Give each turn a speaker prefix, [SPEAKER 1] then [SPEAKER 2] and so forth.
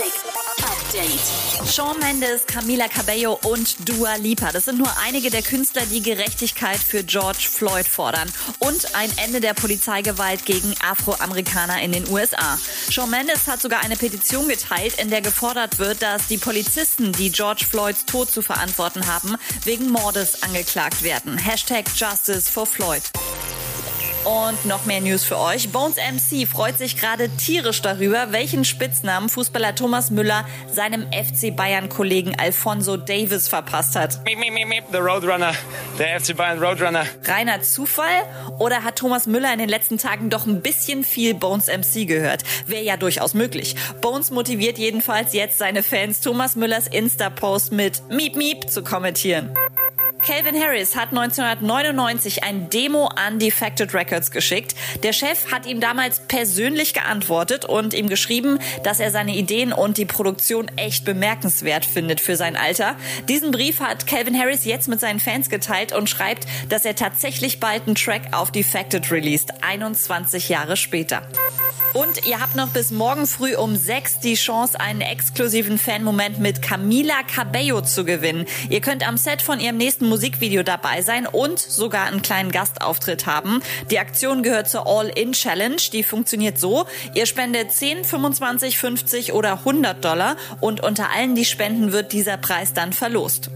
[SPEAKER 1] Classic Update.
[SPEAKER 2] Shawn Mendes, Camila Cabello und Dua Lipa. Das sind nur einige der Künstler, die Gerechtigkeit für George Floyd fordern und ein Ende der Polizeigewalt gegen Afroamerikaner in den USA. Shawn Mendes hat sogar eine Petition geteilt, in der gefordert wird, dass die Polizisten, die George Floyds Tod zu verantworten haben, wegen Mordes angeklagt werden. Hashtag Justice for Floyd. Und noch mehr News für euch. Bones MC freut sich gerade tierisch darüber, welchen Spitznamen Fußballer Thomas Müller seinem FC Bayern-Kollegen Alfonso Davis verpasst hat.
[SPEAKER 3] Miep, miep, miep, the Roadrunner, der FC Bayern Roadrunner.
[SPEAKER 2] Reiner Zufall? Oder hat Thomas Müller in den letzten Tagen doch ein bisschen viel Bones MC gehört? Wäre ja durchaus möglich. Bones motiviert jedenfalls jetzt seine Fans, Thomas Müllers Insta-Post mit Miep Miep zu kommentieren. Calvin Harris hat 1999 ein Demo an Defected Records geschickt. Der Chef hat ihm damals persönlich geantwortet und ihm geschrieben, dass er seine Ideen und die Produktion echt bemerkenswert findet für sein Alter. Diesen Brief hat Calvin Harris jetzt mit seinen Fans geteilt und schreibt, dass er tatsächlich bald einen Track auf Defected released, 21 Jahre später. Und ihr habt noch bis morgen früh um sechs die Chance, einen exklusiven Fan-Moment mit Camila Cabello zu gewinnen. Ihr könnt am Set von ihrem nächsten Musikvideo dabei sein und sogar einen kleinen Gastauftritt haben. Die Aktion gehört zur All-In-Challenge. Die funktioniert so. Ihr spendet 10, 25, 50 oder 100 Dollar und unter allen, die spenden, wird dieser Preis dann verlost.